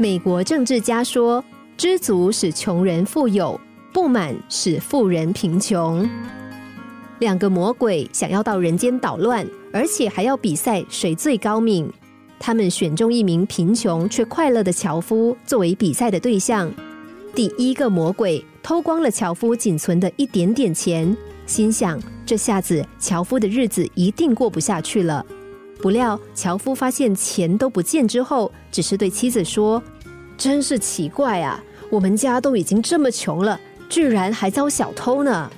美国政治家说：“知足使穷人富有，不满使富人贫穷。”两个魔鬼想要到人间捣乱，而且还要比赛谁最高明。他们选中一名贫穷却快乐的樵夫作为比赛的对象。第一个魔鬼偷光了樵夫仅存的一点点钱，心想这下子樵夫的日子一定过不下去了。不料樵夫发现钱都不见之后，只是对妻子说：“真是奇怪啊，我们家都已经这么穷了，居然还遭小偷呢。”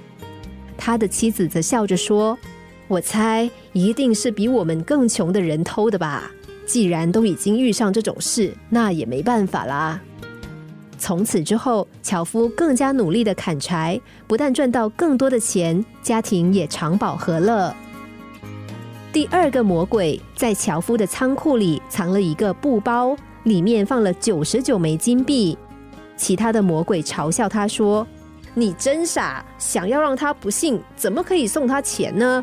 他的妻子则笑着说：“我猜一定是比我们更穷的人偷的吧。既然都已经遇上这种事，那也没办法啦。”从此之后，樵夫更加努力的砍柴，不但赚到更多的钱，家庭也长保和乐。第二个魔鬼在樵夫的仓库里藏了一个布包，里面放了九十九枚金币。其他的魔鬼嘲笑他说。你真傻！想要让他不信，怎么可以送他钱呢？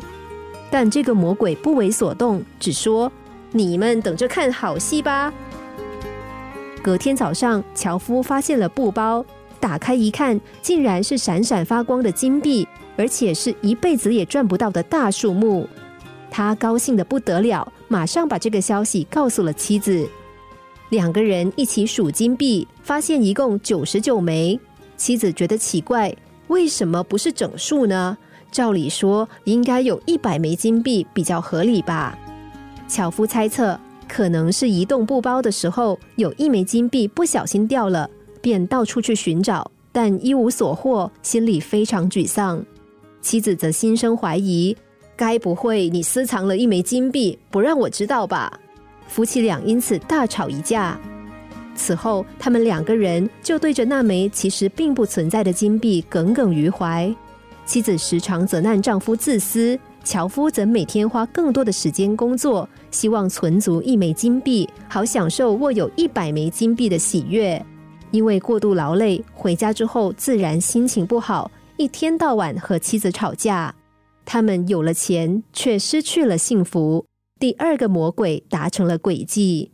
但这个魔鬼不为所动，只说：“你们等着看好戏吧。”隔天早上，樵夫发现了布包，打开一看，竟然是闪闪发光的金币，而且是一辈子也赚不到的大数目。他高兴的不得了，马上把这个消息告诉了妻子。两个人一起数金币，发现一共九十九枚。妻子觉得奇怪，为什么不是整数呢？照理说应该有一百枚金币比较合理吧。樵夫猜测，可能是移动布包的时候有一枚金币不小心掉了，便到处去寻找，但一无所获，心里非常沮丧。妻子则心生怀疑，该不会你私藏了一枚金币不让我知道吧？夫妻俩因此大吵一架。此后，他们两个人就对着那枚其实并不存在的金币耿耿于怀。妻子时常责难丈夫自私，樵夫则每天花更多的时间工作，希望存足一枚金币，好享受握有一百枚金币的喜悦。因为过度劳累，回家之后自然心情不好，一天到晚和妻子吵架。他们有了钱，却失去了幸福。第二个魔鬼达成了诡计。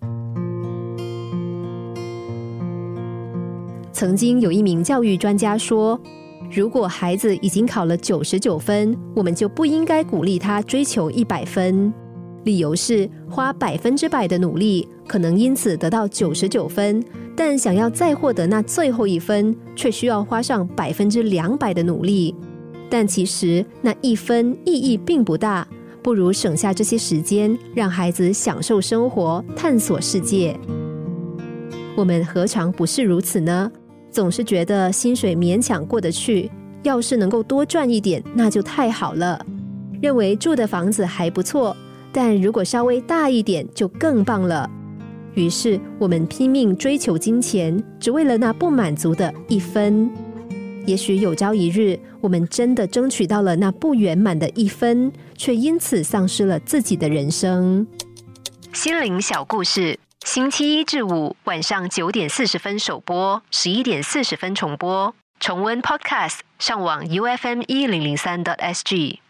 曾经有一名教育专家说：“如果孩子已经考了九十九分，我们就不应该鼓励他追求一百分。理由是，花百分之百的努力，可能因此得到九十九分，但想要再获得那最后一分，却需要花上百分之两百的努力。但其实那一分意义并不大，不如省下这些时间，让孩子享受生活，探索世界。我们何尝不是如此呢？”总是觉得薪水勉强过得去，要是能够多赚一点，那就太好了。认为住的房子还不错，但如果稍微大一点就更棒了。于是我们拼命追求金钱，只为了那不满足的一分。也许有朝一日，我们真的争取到了那不圆满的一分，却因此丧失了自己的人生。心灵小故事。星期一至五晚上九点四十分首播，十一点四十分重播。重温 Podcast，上网 U F M 一零零三 t S G。